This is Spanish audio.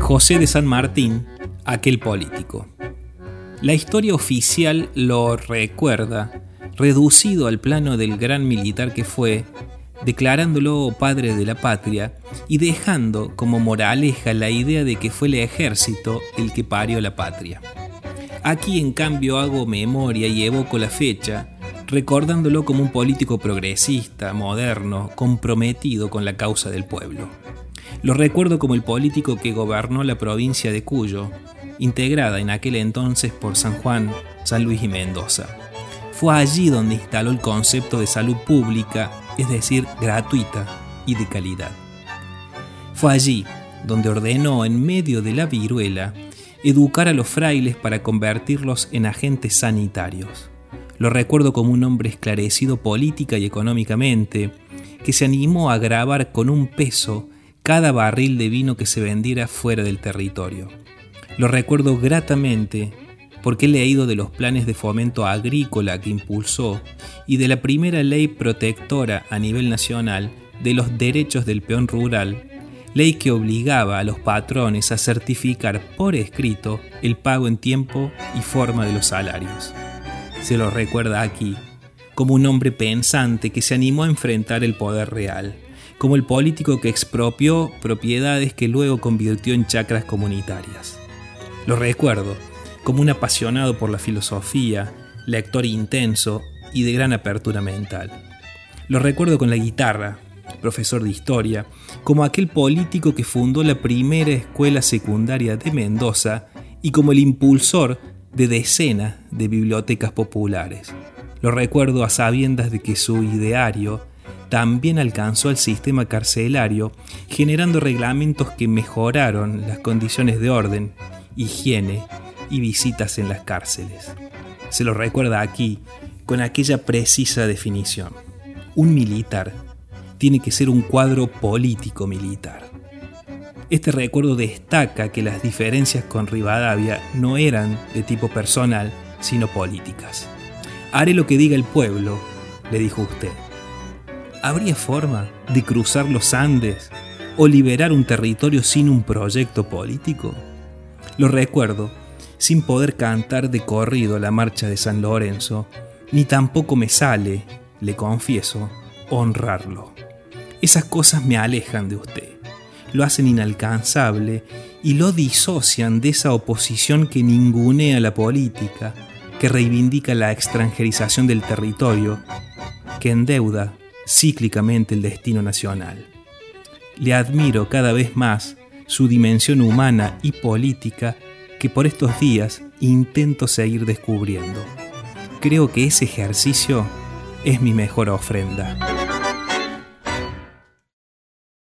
José de San Martín, aquel político. La historia oficial lo recuerda, reducido al plano del gran militar que fue, declarándolo padre de la patria y dejando como moraleja la idea de que fue el ejército el que parió la patria. Aquí en cambio hago memoria y evoco la fecha, recordándolo como un político progresista, moderno, comprometido con la causa del pueblo. Lo recuerdo como el político que gobernó la provincia de Cuyo, integrada en aquel entonces por San Juan, San Luis y Mendoza. Fue allí donde instaló el concepto de salud pública, es decir, gratuita y de calidad. Fue allí donde ordenó en medio de la viruela educar a los frailes para convertirlos en agentes sanitarios. Lo recuerdo como un hombre esclarecido política y económicamente, que se animó a grabar con un peso cada barril de vino que se vendiera fuera del territorio. Lo recuerdo gratamente porque he leído de los planes de fomento agrícola que impulsó y de la primera ley protectora a nivel nacional de los derechos del peón rural, ley que obligaba a los patrones a certificar por escrito el pago en tiempo y forma de los salarios. Se lo recuerda aquí como un hombre pensante que se animó a enfrentar el poder real, como el político que expropió propiedades que luego convirtió en chacras comunitarias. Lo recuerdo como un apasionado por la filosofía, lector intenso y de gran apertura mental. Lo recuerdo con la guitarra, profesor de historia, como aquel político que fundó la primera escuela secundaria de Mendoza y como el impulsor de decenas de bibliotecas populares. Lo recuerdo a sabiendas de que su ideario también alcanzó al sistema carcelario, generando reglamentos que mejoraron las condiciones de orden higiene y visitas en las cárceles. Se lo recuerda aquí con aquella precisa definición. Un militar tiene que ser un cuadro político militar. Este recuerdo destaca que las diferencias con Rivadavia no eran de tipo personal, sino políticas. Haré lo que diga el pueblo, le dijo usted. ¿Habría forma de cruzar los Andes o liberar un territorio sin un proyecto político? Lo recuerdo, sin poder cantar de corrido la marcha de San Lorenzo, ni tampoco me sale, le confieso, honrarlo. Esas cosas me alejan de usted, lo hacen inalcanzable y lo disocian de esa oposición que ningunea la política, que reivindica la extranjerización del territorio, que endeuda cíclicamente el destino nacional. Le admiro cada vez más su dimensión humana y política que por estos días intento seguir descubriendo. Creo que ese ejercicio es mi mejor ofrenda.